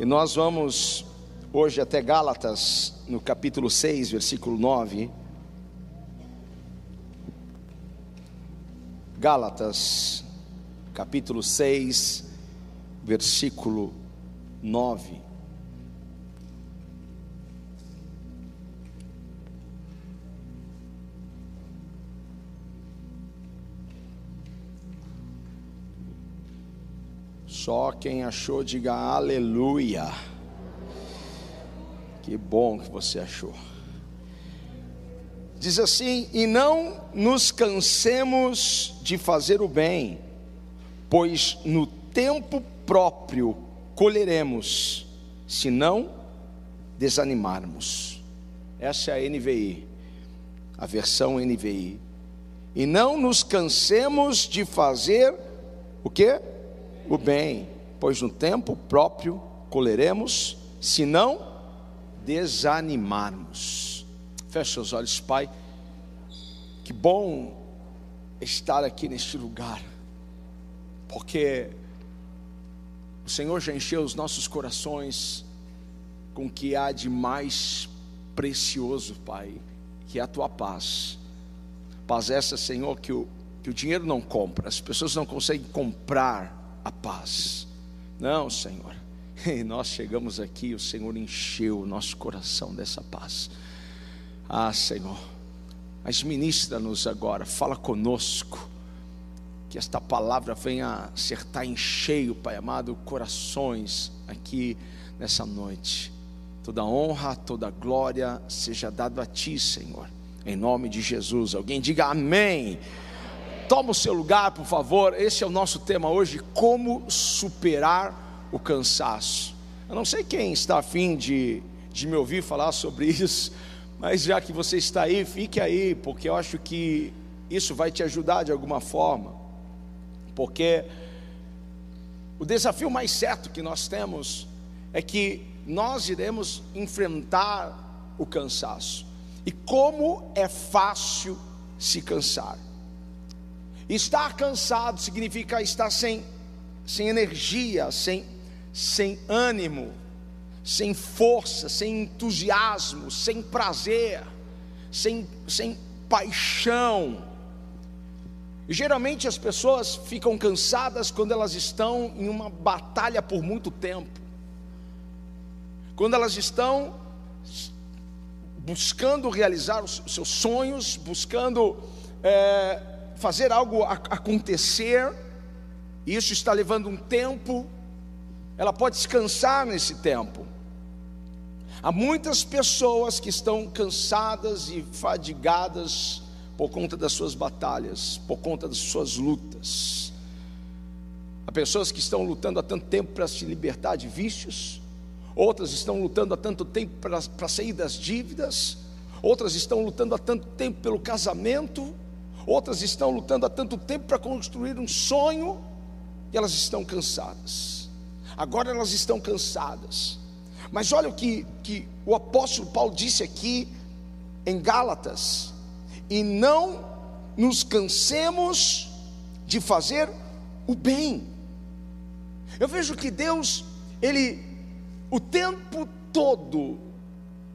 E nós vamos hoje até Gálatas, no capítulo 6, versículo 9. Gálatas, capítulo 6, versículo 9. Só quem achou, diga aleluia. Que bom que você achou. Diz assim: E não nos cansemos de fazer o bem, pois no tempo próprio colheremos, se não desanimarmos. Essa é a NVI, a versão NVI. E não nos cansemos de fazer o que? O bem, pois no tempo próprio colheremos, se não desanimarmos. Feche seus olhos, Pai. Que bom estar aqui neste lugar, porque o Senhor já encheu os nossos corações com o que há de mais precioso, Pai, que é a tua paz. Paz essa, Senhor, que o, que o dinheiro não compra, as pessoas não conseguem comprar a paz. Não, Senhor. E nós chegamos aqui, o Senhor encheu o nosso coração dessa paz. Ah, Senhor, mas ministra-nos agora, fala conosco, que esta palavra venha acertar em cheio, Pai amado, corações aqui nessa noite. Toda honra, toda glória seja dado a Ti, Senhor, em nome de Jesus. Alguém diga amém. Toma o seu lugar, por favor. Esse é o nosso tema hoje: como superar o cansaço. Eu não sei quem está afim de, de me ouvir falar sobre isso, mas já que você está aí, fique aí, porque eu acho que isso vai te ajudar de alguma forma. Porque o desafio mais certo que nós temos é que nós iremos enfrentar o cansaço. E como é fácil se cansar. Estar cansado significa estar sem, sem energia, sem sem ânimo, sem força, sem entusiasmo, sem prazer, sem, sem paixão. E geralmente as pessoas ficam cansadas quando elas estão em uma batalha por muito tempo, quando elas estão buscando realizar os seus sonhos, buscando é, fazer algo acontecer, e isso está levando um tempo, ela pode descansar nesse tempo. Há muitas pessoas que estão cansadas e fadigadas por conta das suas batalhas, por conta das suas lutas. Há pessoas que estão lutando há tanto tempo para se libertar de vícios, outras estão lutando há tanto tempo para, para sair das dívidas, outras estão lutando há tanto tempo pelo casamento, outras estão lutando há tanto tempo para construir um sonho, e elas estão cansadas agora elas estão cansadas. Mas olha o que, que o apóstolo Paulo disse aqui em Gálatas: e não nos cansemos de fazer o bem. Eu vejo que Deus, Ele, o tempo todo,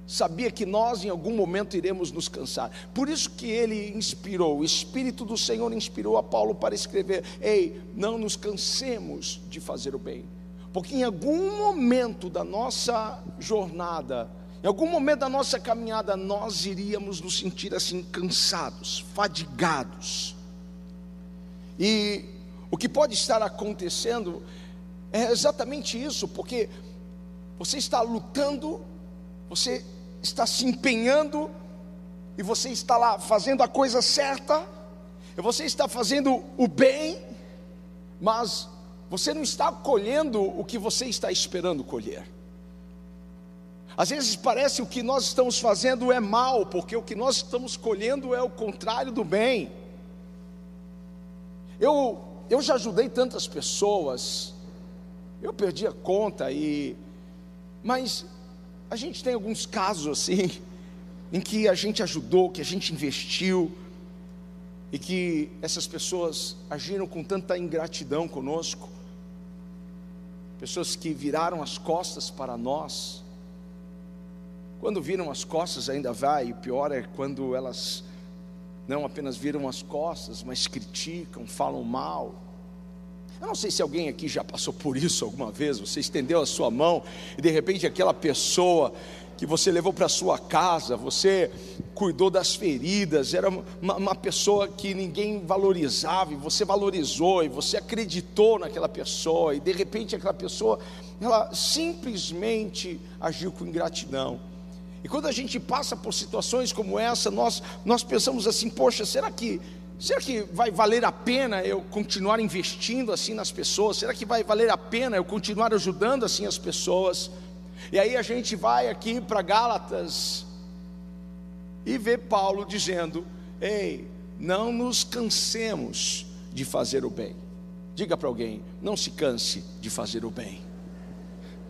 sabia que nós em algum momento iremos nos cansar. Por isso que ele inspirou, o Espírito do Senhor inspirou a Paulo para escrever: Ei, não nos cansemos de fazer o bem porque em algum momento da nossa jornada, em algum momento da nossa caminhada, nós iríamos nos sentir assim cansados, fadigados. E o que pode estar acontecendo é exatamente isso, porque você está lutando, você está se empenhando, e você está lá fazendo a coisa certa, e você está fazendo o bem, mas você não está colhendo o que você está esperando colher. Às vezes parece o que nós estamos fazendo é mal, porque o que nós estamos colhendo é o contrário do bem. Eu, eu já ajudei tantas pessoas, eu perdi a conta e, mas a gente tem alguns casos assim, em que a gente ajudou, que a gente investiu, e que essas pessoas agiram com tanta ingratidão conosco, pessoas que viraram as costas para nós. Quando viram as costas, ainda vai, e o pior é quando elas não apenas viram as costas, mas criticam, falam mal. Eu não sei se alguém aqui já passou por isso alguma vez. Você estendeu a sua mão e de repente aquela pessoa que você levou para sua casa, você cuidou das feridas, era uma, uma, pessoa que ninguém valorizava, e você valorizou, e você acreditou naquela pessoa, e de repente aquela pessoa, ela simplesmente agiu com ingratidão. E quando a gente passa por situações como essa, nós, nós pensamos assim: poxa, será que, será que vai valer a pena eu continuar investindo assim nas pessoas? Será que vai valer a pena eu continuar ajudando assim as pessoas? E aí a gente vai aqui para Gálatas e vê Paulo dizendo: Ei, não nos cansemos de fazer o bem. Diga para alguém: não se canse de fazer o bem.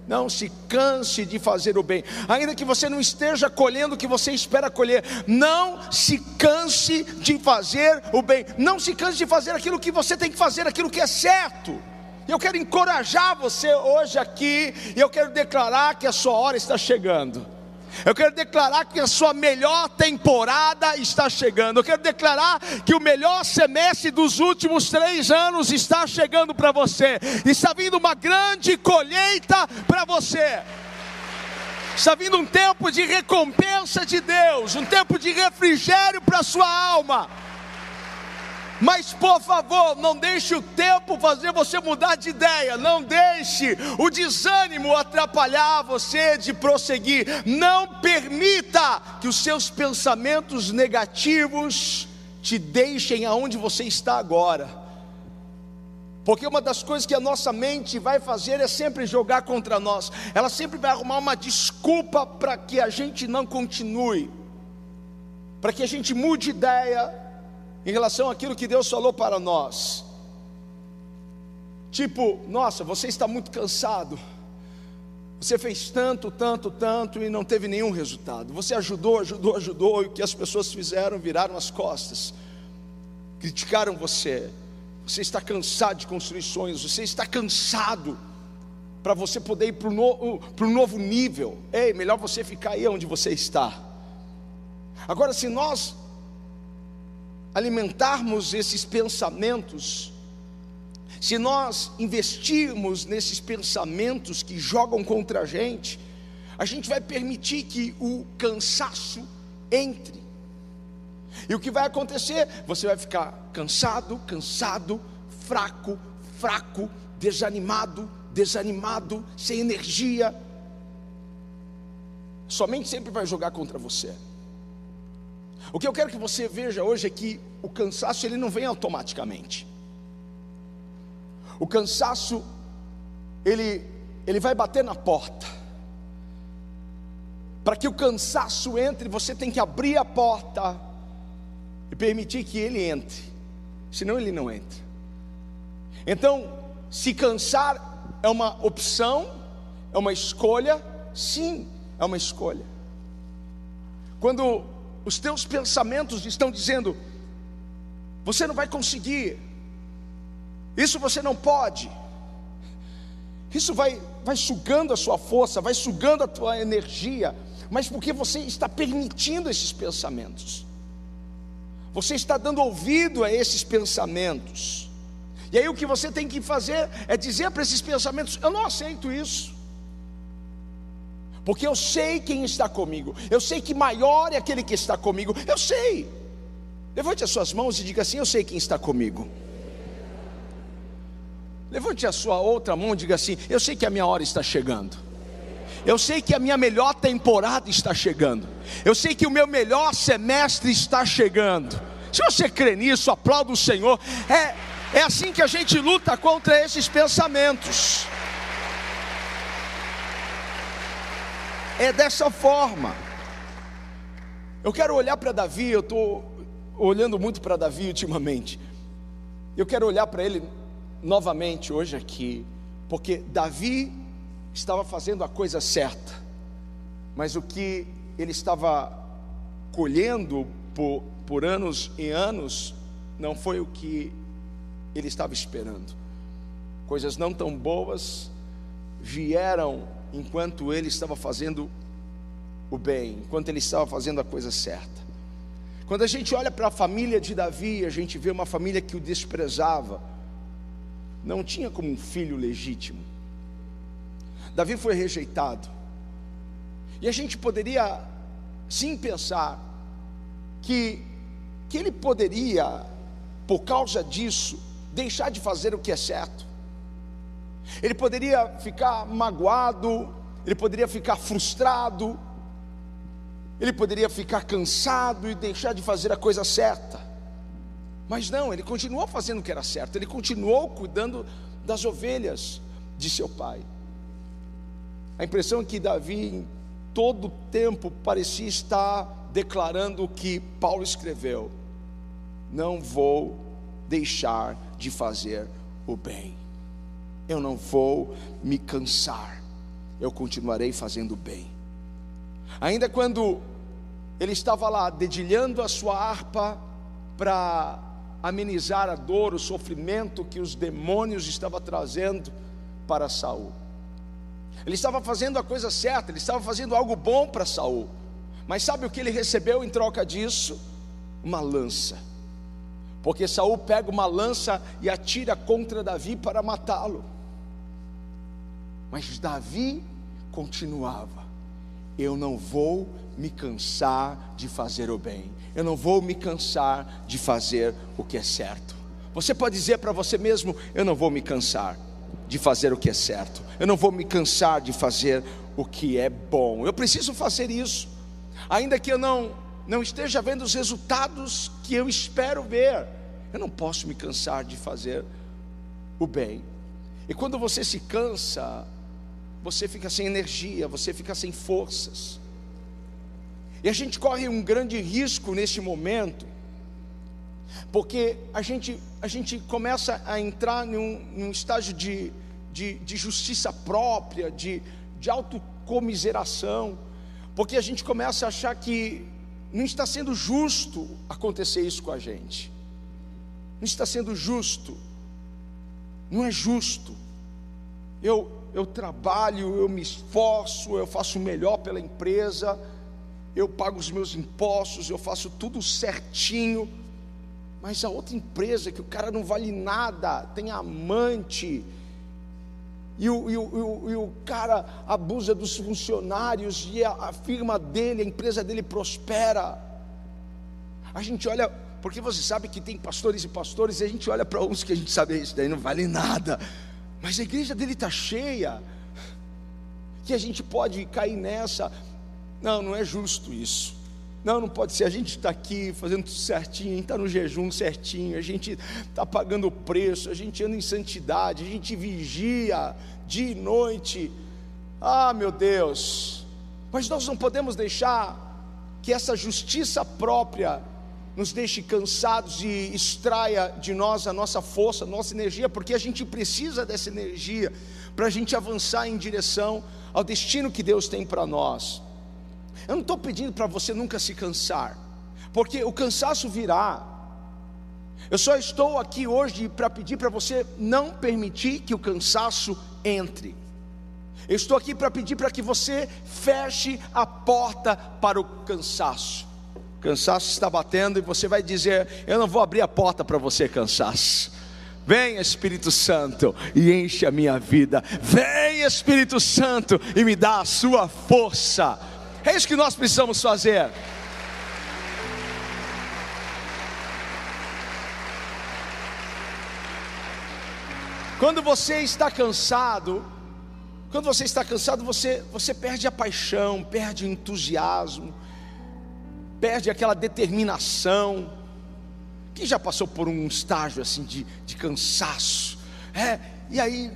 Não se canse de fazer o bem, ainda que você não esteja colhendo o que você espera colher. Não se canse de fazer o bem. Não se canse de fazer aquilo que você tem que fazer, aquilo que é certo. Eu quero encorajar você hoje aqui, e eu quero declarar que a sua hora está chegando. Eu quero declarar que a sua melhor temporada está chegando. Eu quero declarar que o melhor semestre dos últimos três anos está chegando para você. Está vindo uma grande colheita para você. Está vindo um tempo de recompensa de Deus, um tempo de refrigério para a sua alma. Mas por favor, não deixe o tempo fazer você mudar de ideia, não deixe o desânimo atrapalhar você de prosseguir. Não permita que os seus pensamentos negativos te deixem aonde você está agora. Porque uma das coisas que a nossa mente vai fazer é sempre jogar contra nós. Ela sempre vai arrumar uma desculpa para que a gente não continue, para que a gente mude ideia, em relação àquilo que Deus falou para nós. Tipo, nossa, você está muito cansado. Você fez tanto, tanto, tanto e não teve nenhum resultado. Você ajudou, ajudou, ajudou, e o que as pessoas fizeram viraram as costas, criticaram você. Você está cansado de construir sonhos, você está cansado para você poder ir para o no, um novo nível. Ei, melhor você ficar aí onde você está. Agora, se nós alimentarmos esses pensamentos, se nós investirmos nesses pensamentos que jogam contra a gente, a gente vai permitir que o cansaço entre. E o que vai acontecer? Você vai ficar cansado, cansado, fraco, fraco, desanimado, desanimado, sem energia. Somente sempre vai jogar contra você. O que eu quero que você veja hoje é que o cansaço ele não vem automaticamente. O cansaço ele ele vai bater na porta. Para que o cansaço entre, você tem que abrir a porta e permitir que ele entre. Senão ele não entra. Então, se cansar é uma opção, é uma escolha, sim, é uma escolha. Quando os teus pensamentos estão dizendo: você não vai conseguir, isso você não pode. Isso vai, vai sugando a sua força, vai sugando a tua energia, mas porque você está permitindo esses pensamentos, você está dando ouvido a esses pensamentos, e aí o que você tem que fazer é dizer para esses pensamentos: eu não aceito isso porque eu sei quem está comigo, eu sei que maior é aquele que está comigo, eu sei. Levante as suas mãos e diga assim: Eu sei quem está comigo. Levante a sua outra mão e diga assim: Eu sei que a minha hora está chegando. Eu sei que a minha melhor temporada está chegando. Eu sei que o meu melhor semestre está chegando. Se você crê nisso, aplauda o Senhor. É, é assim que a gente luta contra esses pensamentos. É dessa forma. Eu quero olhar para Davi, eu estou olhando muito para Davi ultimamente. Eu quero olhar para ele novamente hoje aqui, porque Davi estava fazendo a coisa certa, mas o que ele estava colhendo por, por anos e anos não foi o que ele estava esperando. Coisas não tão boas vieram enquanto ele estava fazendo o bem, enquanto ele estava fazendo a coisa certa. Quando a gente olha para a família de Davi, a gente vê uma família que o desprezava, não tinha como um filho legítimo. Davi foi rejeitado. E a gente poderia sim pensar que, que ele poderia, por causa disso, deixar de fazer o que é certo. Ele poderia ficar magoado, ele poderia ficar frustrado, ele poderia ficar cansado e deixar de fazer a coisa certa. Mas não, ele continuou fazendo o que era certo, ele continuou cuidando das ovelhas de seu pai. A impressão é que Davi, em todo tempo, parecia estar declarando o que Paulo escreveu: Não vou deixar de fazer o bem, eu não vou me cansar, eu continuarei fazendo bem. Ainda quando ele estava lá dedilhando a sua harpa para amenizar a dor, o sofrimento que os demônios estavam trazendo para Saul. Ele estava fazendo a coisa certa, ele estava fazendo algo bom para Saul. Mas sabe o que ele recebeu em troca disso? Uma lança. Porque Saul pega uma lança e atira contra Davi para matá-lo. Mas Davi continuava eu não vou me cansar de fazer o bem, eu não vou me cansar de fazer o que é certo. Você pode dizer para você mesmo: eu não vou me cansar de fazer o que é certo, eu não vou me cansar de fazer o que é bom, eu preciso fazer isso, ainda que eu não, não esteja vendo os resultados que eu espero ver, eu não posso me cansar de fazer o bem. E quando você se cansa, você fica sem energia, você fica sem forças. E a gente corre um grande risco nesse momento, porque a gente, a gente começa a entrar num, num estágio de, de, de, justiça própria, de, de autocomiseração, porque a gente começa a achar que não está sendo justo acontecer isso com a gente, não está sendo justo, não é justo. Eu, eu trabalho, eu me esforço, eu faço o melhor pela empresa, eu pago os meus impostos, eu faço tudo certinho, mas a outra empresa que o cara não vale nada, tem amante, e o, e o, e o, cara abusa dos funcionários, e a, a firma dele, a empresa dele prospera. A gente olha, porque você sabe que tem pastores e pastores, e a gente olha para uns que a gente sabe, isso daí não vale nada mas a igreja dele está cheia, que a gente pode cair nessa. Não, não é justo isso. Não, não pode ser. A gente está aqui fazendo tudo certinho, está no jejum certinho, a gente está pagando o preço, a gente anda em santidade, a gente vigia dia e noite. Ah, meu Deus! Mas nós não podemos deixar que essa justiça própria nos deixe cansados e extraia de nós a nossa força, a nossa energia, porque a gente precisa dessa energia para a gente avançar em direção ao destino que Deus tem para nós. Eu não estou pedindo para você nunca se cansar, porque o cansaço virá. Eu só estou aqui hoje para pedir para você não permitir que o cansaço entre. Eu estou aqui para pedir para que você feche a porta para o cansaço cansaço está batendo e você vai dizer: Eu não vou abrir a porta para você, cansaço. Vem Espírito Santo e enche a minha vida. Vem Espírito Santo e me dá a sua força. É isso que nós precisamos fazer. Quando você está cansado, quando você está cansado, você, você perde a paixão, perde o entusiasmo, perde aquela determinação. Quem já passou por um estágio assim de, de cansaço? É, e aí,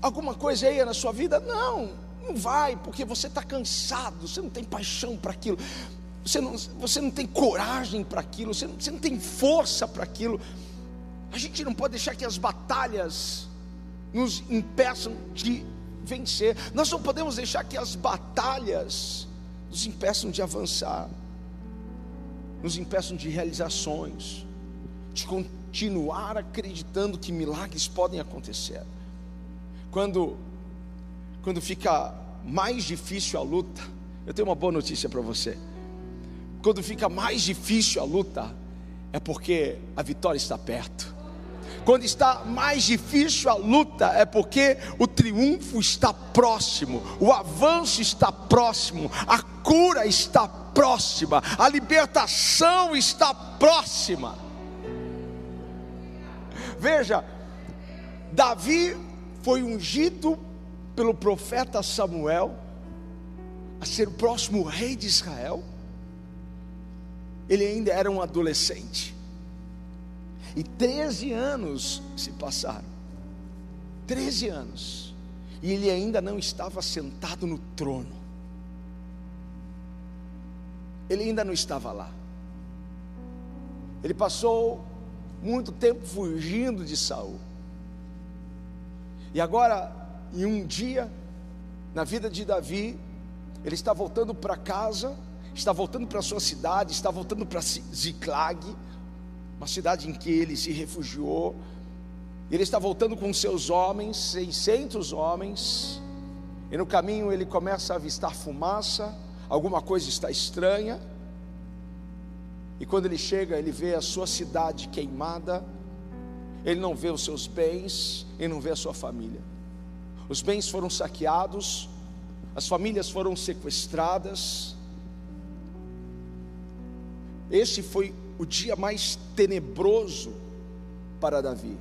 alguma coisa aí na sua vida? Não, não vai, porque você está cansado, você não tem paixão para aquilo, você não, você não tem coragem para aquilo, você não, você não tem força para aquilo. A gente não pode deixar que as batalhas nos impeçam de vencer, nós não podemos deixar que as batalhas nos impeçam de avançar nos impeçam de realizações, de continuar acreditando que milagres podem acontecer. Quando quando fica mais difícil a luta, eu tenho uma boa notícia para você. Quando fica mais difícil a luta, é porque a vitória está perto. Quando está mais difícil a luta, é porque o triunfo está próximo, o avanço está próximo, a cura está próxima, a libertação está próxima. Veja, Davi foi ungido pelo profeta Samuel a ser o próximo rei de Israel. Ele ainda era um adolescente. E 13 anos se passaram. 13 anos. E ele ainda não estava sentado no trono. Ele ainda não estava lá. Ele passou muito tempo fugindo de Saul. E agora, em um dia, na vida de Davi, ele está voltando para casa, está voltando para sua cidade, está voltando para Ziclag, uma cidade em que ele se refugiou. Ele está voltando com seus homens, 600 homens, e no caminho ele começa a avistar fumaça, alguma coisa está estranha. E quando ele chega, ele vê a sua cidade queimada, ele não vê os seus bens, ele não vê a sua família. Os bens foram saqueados, as famílias foram sequestradas. Esse foi o dia mais tenebroso para Davi.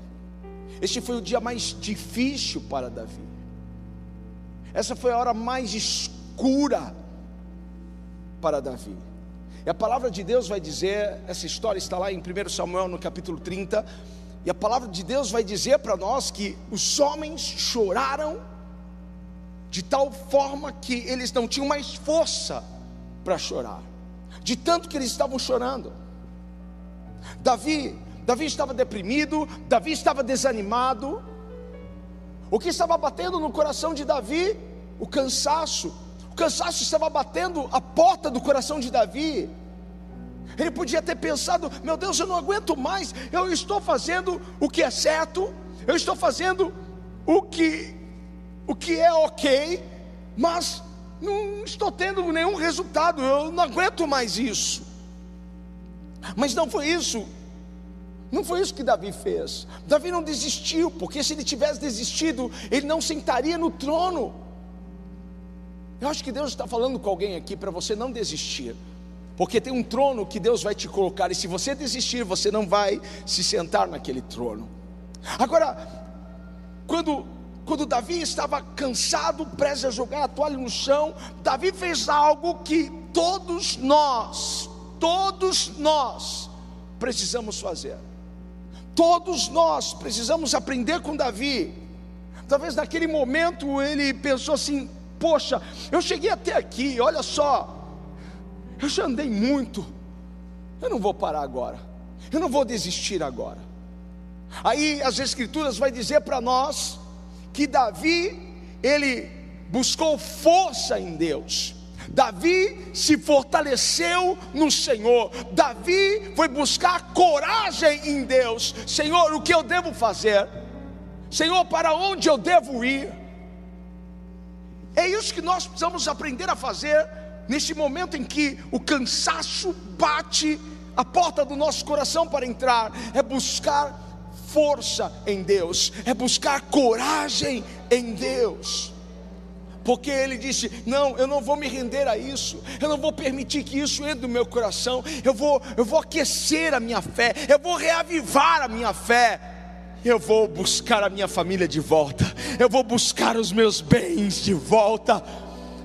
Este foi o dia mais difícil para Davi. Essa foi a hora mais escura para Davi. E a palavra de Deus vai dizer, essa história está lá em 1 Samuel no capítulo 30, e a palavra de Deus vai dizer para nós que os homens choraram de tal forma que eles não tinham mais força para chorar, de tanto que eles estavam chorando. Davi, Davi estava deprimido, Davi estava desanimado. O que estava batendo no coração de Davi? O cansaço. O cansaço estava batendo a porta do coração de Davi. Ele podia ter pensado: meu Deus, eu não aguento mais. Eu estou fazendo o que é certo, eu estou fazendo o que o que é ok, mas não estou tendo nenhum resultado, eu não aguento mais isso. Mas não foi isso, não foi isso que Davi fez. Davi não desistiu, porque se ele tivesse desistido, ele não sentaria no trono. Eu acho que Deus está falando com alguém aqui para você não desistir, porque tem um trono que Deus vai te colocar, e se você desistir, você não vai se sentar naquele trono. Agora, quando quando Davi estava cansado, prestes a jogar a toalha no chão, Davi fez algo que todos nós, todos nós precisamos fazer. Todos nós precisamos aprender com Davi. Talvez naquele momento ele pensou assim: Poxa, eu cheguei até aqui, olha só, eu já andei muito, eu não vou parar agora, eu não vou desistir agora. Aí as Escrituras vai dizer para nós que Davi, ele buscou força em Deus. Davi se fortaleceu no Senhor. Davi foi buscar coragem em Deus. Senhor, o que eu devo fazer? Senhor, para onde eu devo ir? É isso que nós precisamos aprender a fazer nesse momento em que o cansaço bate a porta do nosso coração para entrar, é buscar força em Deus, é buscar coragem em Deus. Porque ele disse: Não, eu não vou me render a isso, eu não vou permitir que isso entre no meu coração, eu vou, eu vou aquecer a minha fé, eu vou reavivar a minha fé, eu vou buscar a minha família de volta, eu vou buscar os meus bens de volta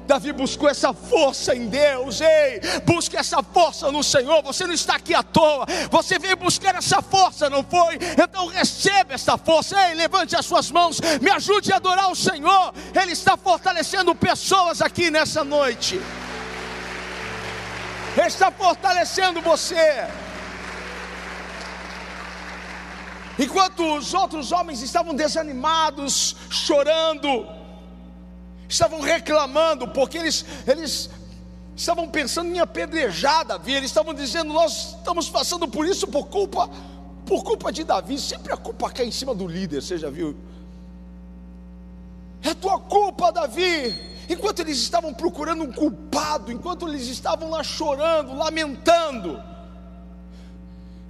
Davi buscou essa força em Deus. Ei, busque essa força no Senhor. Você não está aqui à toa. Você veio buscar essa força, não foi? Então receba essa força. Ei, levante as suas mãos. Me ajude a adorar o Senhor. Ele está fortalecendo pessoas aqui nessa noite. Ele está fortalecendo você. Enquanto os outros homens estavam desanimados, chorando, estavam reclamando, porque eles, eles estavam pensando em apedrejar Davi, eles estavam dizendo: Nós estamos passando por isso por culpa, por culpa de Davi. Sempre a culpa cai em cima do líder, você já viu? é tua culpa, Davi. Enquanto eles estavam procurando um culpado, enquanto eles estavam lá chorando, lamentando,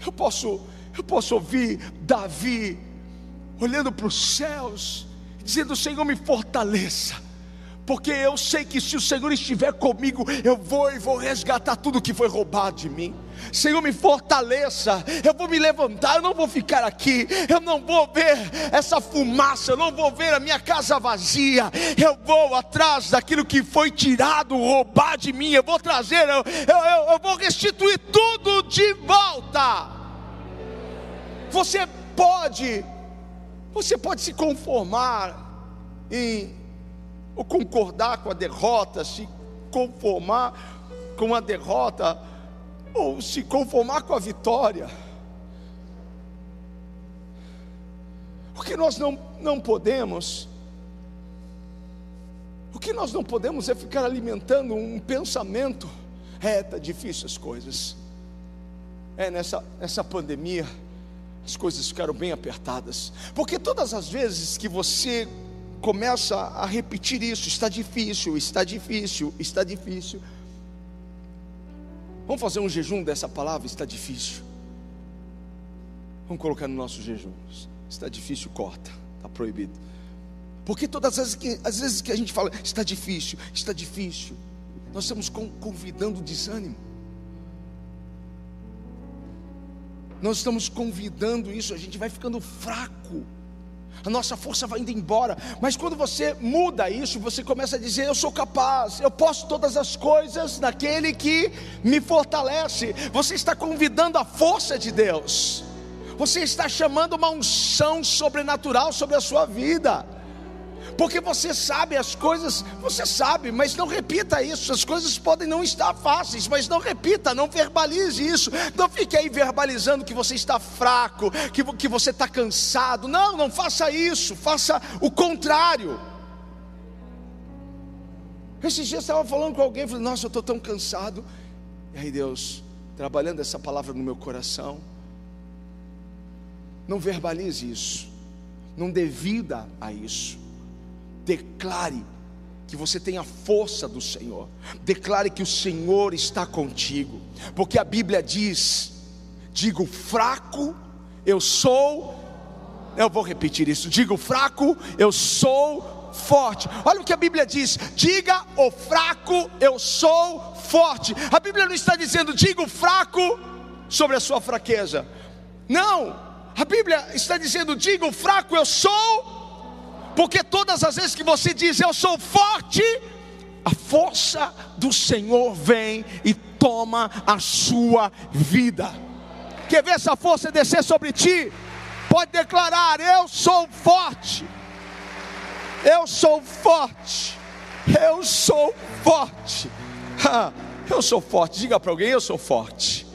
eu posso, eu posso ouvir Davi olhando para os céus, dizendo: Senhor, me fortaleça porque eu sei que se o Senhor estiver comigo, eu vou e vou resgatar tudo que foi roubado de mim. Senhor, me fortaleça, eu vou me levantar, eu não vou ficar aqui, eu não vou ver essa fumaça, eu não vou ver a minha casa vazia, eu vou atrás daquilo que foi tirado, roubado de mim, eu vou trazer, eu, eu, eu vou restituir tudo de volta. Você pode, você pode se conformar em ou concordar com a derrota, se conformar com a derrota, ou se conformar com a vitória. O que nós não, não podemos, o que nós não podemos é ficar alimentando um pensamento, é, está difícil as coisas, é, nessa, nessa pandemia, as coisas ficaram bem apertadas, porque todas as vezes que você começa a repetir isso: está difícil, está difícil, está difícil. Vamos fazer um jejum dessa palavra? Está difícil. Vamos colocar no nosso jejum. Está difícil, corta, está proibido. Porque todas as vezes, que, as vezes que a gente fala, está difícil, está difícil, nós estamos convidando o desânimo. Nós estamos convidando isso, a gente vai ficando fraco a nossa força vai indo embora. Mas quando você muda isso, você começa a dizer: Eu sou capaz, eu posso todas as coisas naquele que me fortalece. Você está convidando a força de Deus, você está chamando uma unção sobrenatural sobre a sua vida porque você sabe as coisas, você sabe, mas não repita isso. As coisas podem não estar fáceis, mas não repita, não verbalize isso. Não fique aí verbalizando que você está fraco, que, que você está cansado. Não, não faça isso, faça o contrário. Esses dias eu estava falando com alguém, falei, nossa, eu estou tão cansado. E aí Deus, trabalhando essa palavra no meu coração, não verbalize isso, não dê vida a isso. Declare que você tem a força do Senhor. Declare que o Senhor está contigo. Porque a Bíblia diz: digo fraco, eu sou. Eu vou repetir isso. Digo fraco, eu sou forte. Olha o que a Bíblia diz: diga o fraco, eu sou forte. A Bíblia não está dizendo digo fraco sobre a sua fraqueza. Não. A Bíblia está dizendo diga o fraco, eu sou porque todas as vezes que você diz eu sou forte, a força do Senhor vem e toma a sua vida. Quer ver essa força descer sobre ti? Pode declarar: Eu sou forte. Eu sou forte. Eu sou forte. eu sou forte. Diga para alguém: Eu sou forte.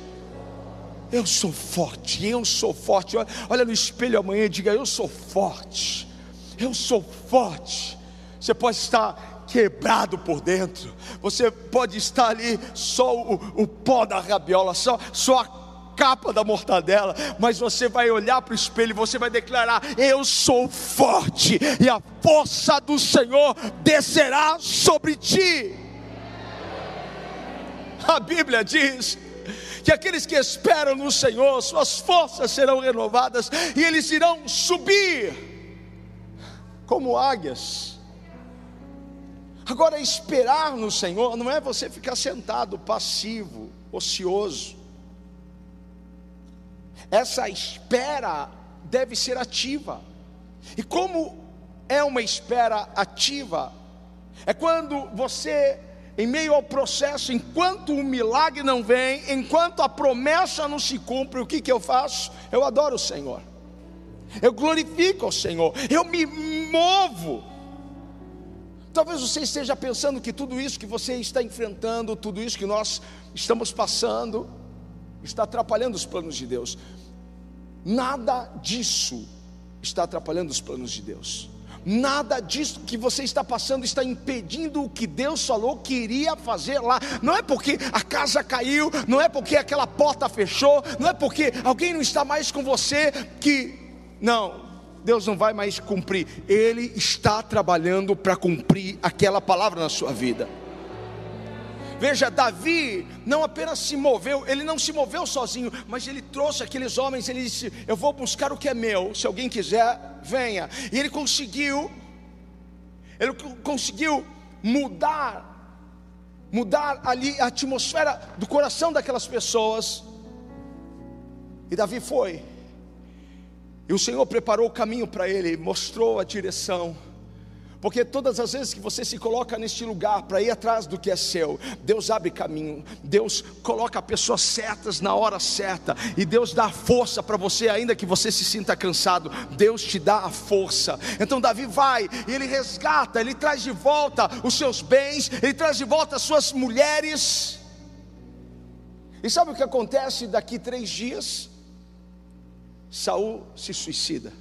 Eu sou forte. Eu sou forte. Olha, olha no espelho amanhã e diga: Eu sou forte. Eu sou forte. Você pode estar quebrado por dentro. Você pode estar ali só o, o pó da rabiola, só, só a capa da mortadela, mas você vai olhar para o espelho e você vai declarar: Eu sou forte, e a força do Senhor descerá sobre ti. A Bíblia diz que aqueles que esperam no Senhor, suas forças serão renovadas e eles irão subir como águias. Agora, esperar no Senhor não é você ficar sentado, passivo, ocioso. Essa espera deve ser ativa. E como é uma espera ativa? É quando você, em meio ao processo, enquanto o milagre não vem, enquanto a promessa não se cumpre, o que, que eu faço? Eu adoro o Senhor eu glorifico ao Senhor, eu me movo. Talvez você esteja pensando que tudo isso que você está enfrentando, tudo isso que nós estamos passando, está atrapalhando os planos de Deus. Nada disso está atrapalhando os planos de Deus. Nada disso que você está passando está impedindo o que Deus falou que iria fazer lá. Não é porque a casa caiu, não é porque aquela porta fechou, não é porque alguém não está mais com você que não, Deus não vai mais cumprir. Ele está trabalhando para cumprir aquela palavra na sua vida. Veja, Davi não apenas se moveu, ele não se moveu sozinho, mas ele trouxe aqueles homens, ele disse: Eu vou buscar o que é meu, se alguém quiser, venha. E ele conseguiu, ele conseguiu mudar, mudar ali a atmosfera do coração daquelas pessoas. E Davi foi, e o Senhor preparou o caminho para ele, mostrou a direção. Porque todas as vezes que você se coloca neste lugar para ir atrás do que é seu, Deus abre caminho, Deus coloca pessoas certas na hora certa, e Deus dá força para você, ainda que você se sinta cansado, Deus te dá a força. Então Davi vai, e ele resgata, ele traz de volta os seus bens, ele traz de volta as suas mulheres. E sabe o que acontece daqui três dias? Saul se suicida.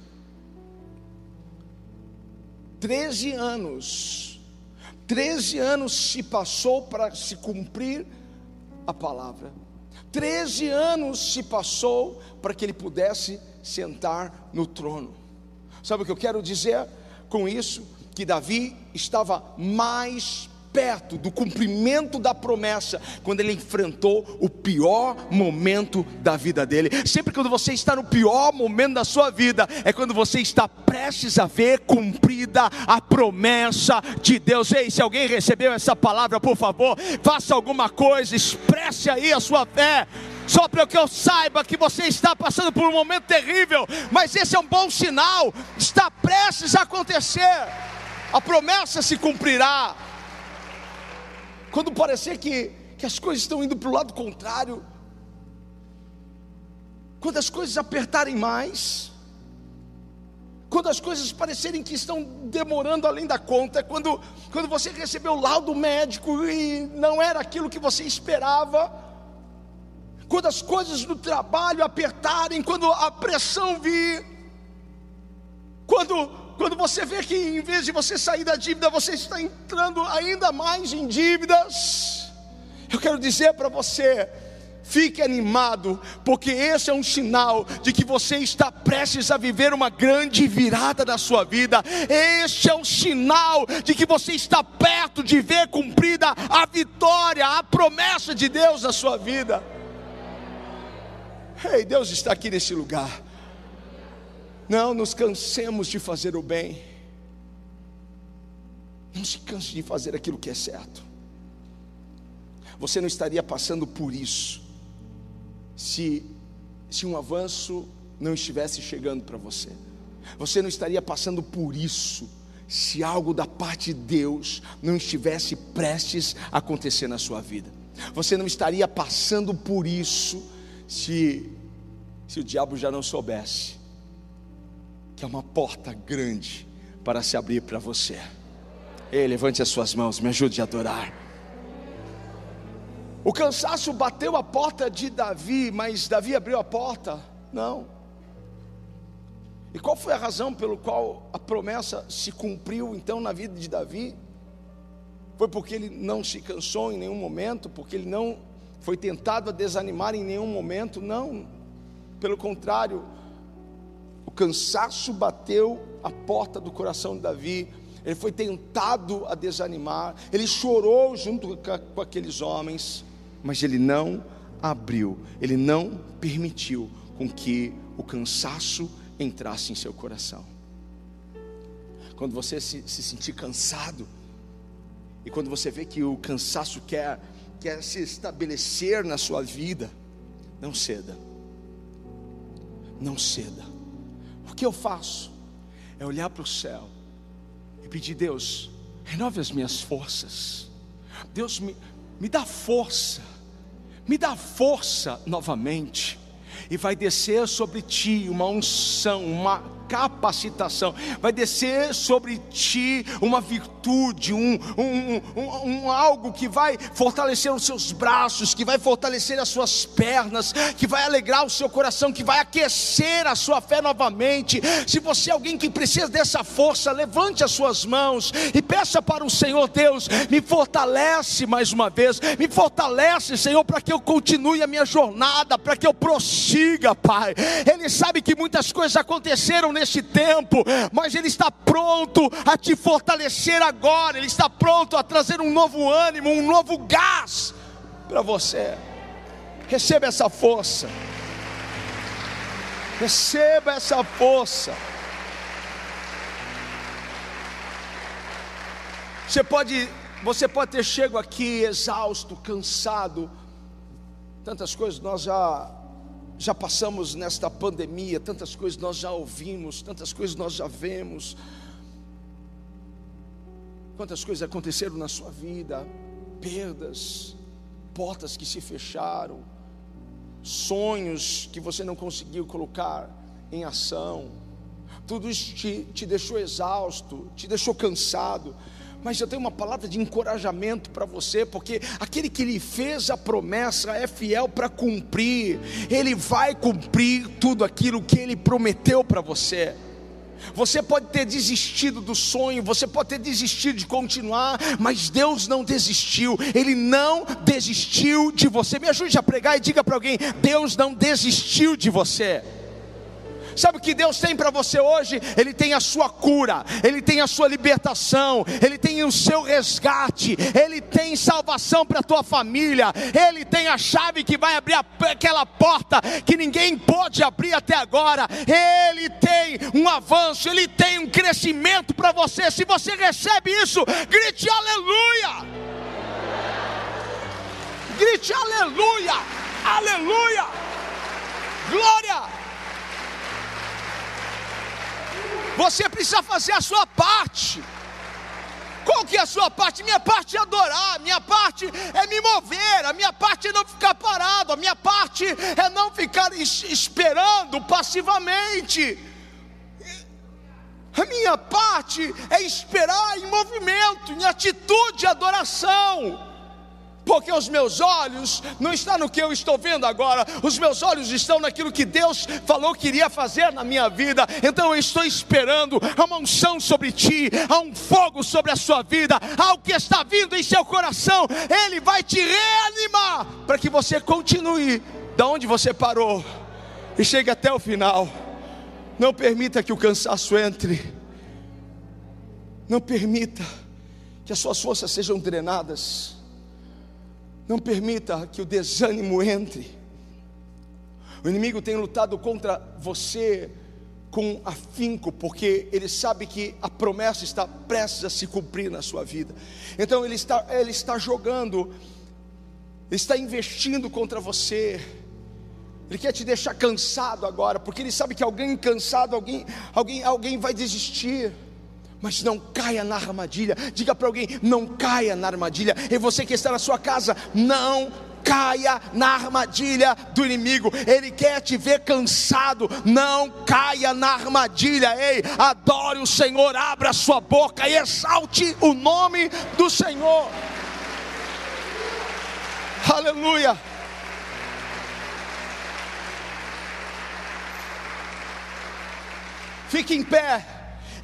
Treze anos, treze anos se passou para se cumprir a palavra. Treze anos se passou para que ele pudesse sentar no trono. Sabe o que eu quero dizer com isso? Que Davi estava mais perto do cumprimento da promessa quando ele enfrentou o pior momento da vida dele. Sempre quando você está no pior momento da sua vida, é quando você está prestes a ver cumprida a promessa de Deus. Ei, se alguém recebeu essa palavra, por favor, faça alguma coisa, expresse aí a sua fé só para que eu saiba que você está passando por um momento terrível, mas esse é um bom sinal, está prestes a acontecer, a promessa se cumprirá quando parecer que, que as coisas estão indo para o lado contrário, quando as coisas apertarem mais, quando as coisas parecerem que estão demorando além da conta, quando, quando você recebeu o laudo médico e não era aquilo que você esperava, quando as coisas do trabalho apertarem, quando a pressão vir, quando quando você vê que em vez de você sair da dívida, você está entrando ainda mais em dívidas, eu quero dizer para você, Fique animado, porque esse é um sinal de que você está prestes a viver uma grande virada da sua vida. Este é um sinal de que você está perto de ver cumprida a vitória, a promessa de Deus na sua vida. Ei, Deus está aqui nesse lugar. Não nos cansemos de fazer o bem. Não se canse de fazer aquilo que é certo. Você não estaria passando por isso se, se um avanço não estivesse chegando para você. Você não estaria passando por isso se algo da parte de Deus não estivesse prestes a acontecer na sua vida. Você não estaria passando por isso se, se o diabo já não soubesse que é uma porta grande para se abrir para você. Ei, levante as suas mãos, me ajude a adorar. O cansaço bateu a porta de Davi, mas Davi abriu a porta? Não. E qual foi a razão pelo qual a promessa se cumpriu então na vida de Davi? Foi porque ele não se cansou em nenhum momento, porque ele não foi tentado a desanimar em nenhum momento, não. Pelo contrário, cansaço bateu a porta do coração de Davi. Ele foi tentado a desanimar. Ele chorou junto com aqueles homens, mas ele não abriu, ele não permitiu com que o cansaço entrasse em seu coração. Quando você se, se sentir cansado, e quando você vê que o cansaço quer, quer se estabelecer na sua vida, não ceda, não ceda. Que eu faço é olhar para o céu e pedir: Deus, renove as minhas forças. Deus, me, me dá força, me dá força novamente. E vai descer sobre ti uma unção, uma capacitação, vai descer sobre ti uma virtude, um, um, um, um, algo que vai fortalecer os seus braços, que vai fortalecer as suas pernas, que vai alegrar o seu coração, que vai aquecer a sua fé novamente. Se você é alguém que precisa dessa força, levante as suas mãos e peça para o Senhor Deus, me fortalece mais uma vez, me fortalece, Senhor, para que eu continue a minha jornada, para que eu prossiga, Pai. Ele sabe que muitas coisas aconteceram nesse neste tempo, mas Ele está pronto a te fortalecer agora, Ele está pronto a trazer um novo ânimo, um novo gás para você. Receba essa força. Receba essa força. Você pode, você pode ter chego aqui exausto, cansado. Tantas coisas nós já já passamos nesta pandemia, tantas coisas nós já ouvimos, tantas coisas nós já vemos. Quantas coisas aconteceram na sua vida, perdas, portas que se fecharam, sonhos que você não conseguiu colocar em ação, tudo isso te, te deixou exausto, te deixou cansado. Mas eu tenho uma palavra de encorajamento para você, porque aquele que lhe fez a promessa é fiel para cumprir, ele vai cumprir tudo aquilo que ele prometeu para você. Você pode ter desistido do sonho, você pode ter desistido de continuar, mas Deus não desistiu, Ele não desistiu de você. Me ajude a pregar e diga para alguém: Deus não desistiu de você. Sabe o que Deus tem para você hoje? Ele tem a sua cura, Ele tem a sua libertação, Ele tem o seu resgate, Ele tem salvação para a tua família, Ele tem a chave que vai abrir aquela porta que ninguém pôde abrir até agora, Ele tem um avanço, Ele tem um crescimento para você. Se você recebe isso, grite aleluia! Grite aleluia! Aleluia! Glória! Você precisa fazer a sua parte. Qual que é a sua parte? Minha parte é adorar, minha parte é me mover, a minha parte é não ficar parado, a minha parte é não ficar esperando passivamente. A minha parte é esperar em movimento, em atitude de adoração porque os meus olhos não estão no que eu estou vendo agora, os meus olhos estão naquilo que Deus falou que iria fazer na minha vida. Então eu estou esperando há uma unção sobre ti, há um fogo sobre a sua vida, algo que está vindo em seu coração, ele vai te reanimar para que você continue da onde você parou e chegue até o final. Não permita que o cansaço entre. Não permita que as suas forças sejam drenadas. Não permita que o desânimo entre. O inimigo tem lutado contra você com afinco, porque ele sabe que a promessa está prestes a se cumprir na sua vida. Então ele está, ele está jogando, ele está investindo contra você. Ele quer te deixar cansado agora, porque ele sabe que alguém cansado, alguém, alguém, alguém vai desistir mas não caia na armadilha. Diga para alguém: não caia na armadilha. E você que está na sua casa, não caia na armadilha do inimigo. Ele quer te ver cansado. Não caia na armadilha. Ei, adore o Senhor, abra a sua boca e exalte o nome do Senhor. Aleluia. Fique em pé.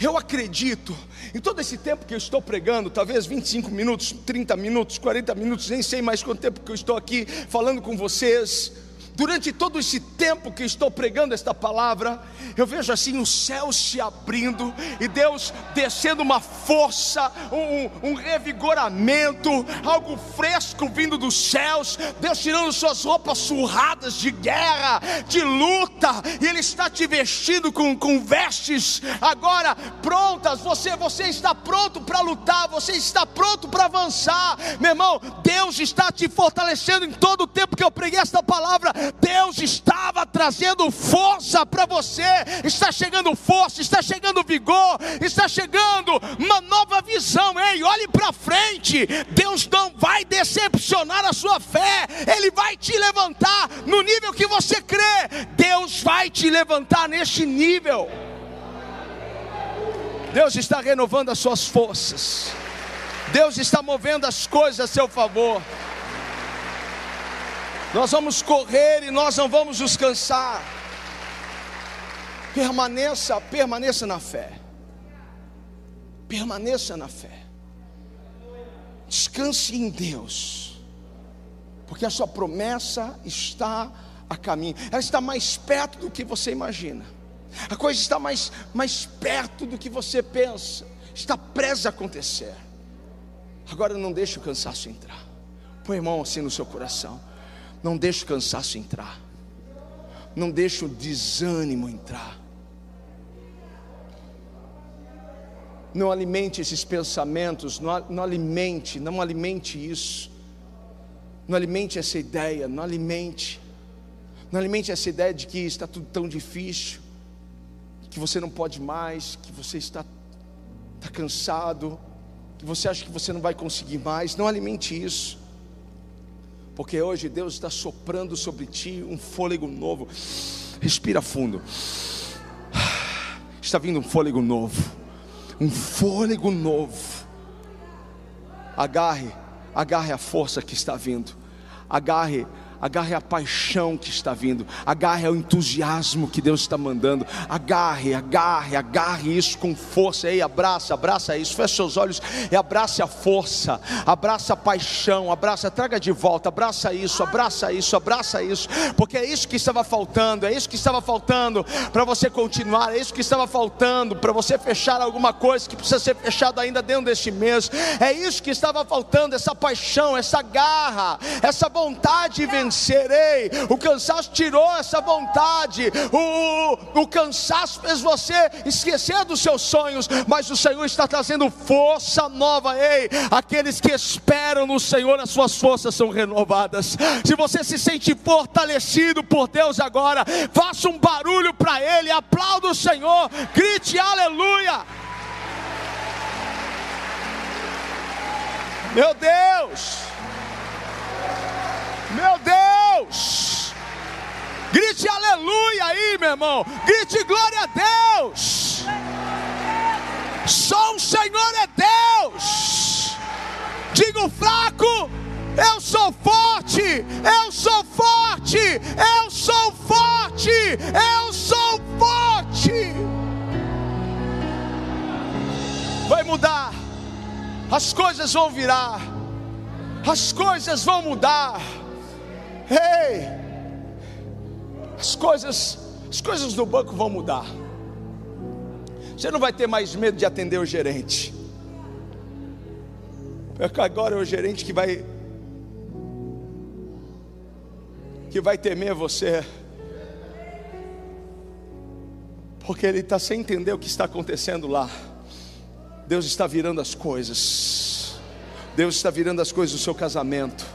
Eu acredito, em todo esse tempo que eu estou pregando, talvez 25 minutos, 30 minutos, 40 minutos, nem sei mais quanto tempo que eu estou aqui falando com vocês, durante todo esse tempo que estou pregando esta palavra, eu vejo assim o céu se abrindo e Deus descendo uma força, um, um, revigoramento, algo fresco vindo dos céus, Deus tirando suas roupas surradas de guerra, de luta, e Ele está te vestindo com, com vestes agora prontas. Você, você está pronto para lutar, você está pronto para avançar, meu irmão. Deus está te fortalecendo em todo o tempo que eu preguei esta palavra Deus estava trazendo força para você, está chegando força, está chegando vigor, está chegando uma nova visão. Ei, olhe para frente. Deus não vai decepcionar a sua fé, Ele vai te levantar no nível que você crê. Deus vai te levantar neste nível. Deus está renovando as suas forças. Deus está movendo as coisas a seu favor. Nós vamos correr e nós não vamos nos cansar. Permaneça, permaneça na fé. Permaneça na fé. Descanse em Deus. Porque a sua promessa está a caminho. Ela está mais perto do que você imagina. A coisa está mais, mais perto do que você pensa. Está prestes a acontecer. Agora não deixe o cansaço entrar. Põe a mão assim no seu coração. Não deixe o cansaço entrar. Não deixe o desânimo entrar. Não alimente esses pensamentos, não, não alimente, não alimente isso. Não alimente essa ideia, não alimente. Não alimente essa ideia de que está tudo tão difícil, que você não pode mais, que você está, está cansado, que você acha que você não vai conseguir mais. Não alimente isso. Porque hoje Deus está soprando sobre ti um fôlego novo. Respira fundo. Está vindo um fôlego novo um fôlego novo. Agarre, agarre a força que está vindo. Agarre agarre a paixão que está vindo, agarre o entusiasmo que Deus está mandando, agarre, agarre, agarre isso com força, ei, abraça, abraça isso, feche seus olhos e abrace a força, abraça a paixão, abraça, traga de volta, abraça isso, abraça isso, abraça isso, porque é isso que estava faltando, é isso que estava faltando para você continuar, é isso que estava faltando para você fechar alguma coisa que precisa ser fechado ainda dentro deste mês, é isso que estava faltando, essa paixão, essa garra, essa vontade de vencer vencerei. O cansaço tirou essa vontade, o, o cansaço fez você esquecer dos seus sonhos, mas o Senhor está trazendo força nova. Ei, aqueles que esperam no Senhor, as suas forças são renovadas. Se você se sente fortalecido por Deus agora, faça um barulho para Ele, aplauda o Senhor, grite aleluia. Meu Deus! Deus! Grite aleluia aí, meu irmão. Grite glória a Deus. Só o Senhor é Deus. Diga o fraco, eu sou forte, eu sou forte, eu sou forte, eu sou forte. Vai mudar, as coisas vão virar, as coisas vão mudar. Ei! As coisas, as coisas do banco vão mudar. Você não vai ter mais medo de atender o gerente. Porque agora é o gerente que vai que vai temer você. Porque ele está sem entender o que está acontecendo lá. Deus está virando as coisas. Deus está virando as coisas no seu casamento.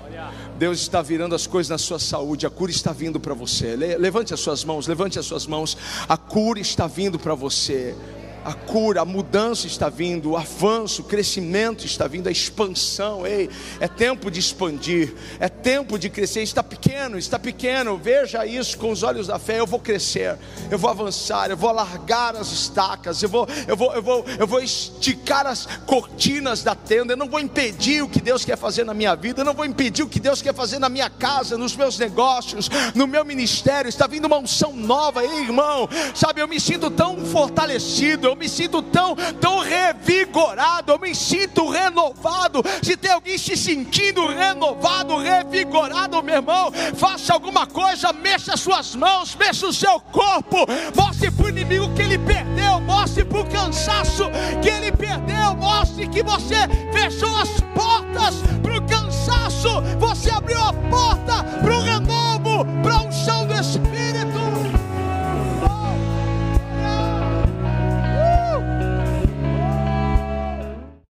Deus está virando as coisas na sua saúde. A cura está vindo para você. Levante as suas mãos, levante as suas mãos. A cura está vindo para você a cura, a mudança está vindo, o avanço, o crescimento está vindo, a expansão. Ei, é tempo de expandir, é tempo de crescer. Está pequeno, está pequeno. Veja isso com os olhos da fé. Eu vou crescer, eu vou avançar, eu vou alargar as estacas, eu vou, eu vou, eu vou, eu vou esticar as cortinas da tenda. Eu não vou impedir o que Deus quer fazer na minha vida, eu não vou impedir o que Deus quer fazer na minha casa, nos meus negócios, no meu ministério. Está vindo uma unção nova, ei, irmão. Sabe, eu me sinto tão fortalecido eu me sinto tão, tão revigorado, eu me sinto renovado. Se tem alguém se sentindo renovado, revigorado, meu irmão, faça alguma coisa, mexa suas mãos, mexa o seu corpo, mostre para o inimigo que ele perdeu, mostre para o cansaço que ele perdeu, mostre que você fechou as portas para o cansaço, você abriu a porta para o renovo, para a unção do Espírito.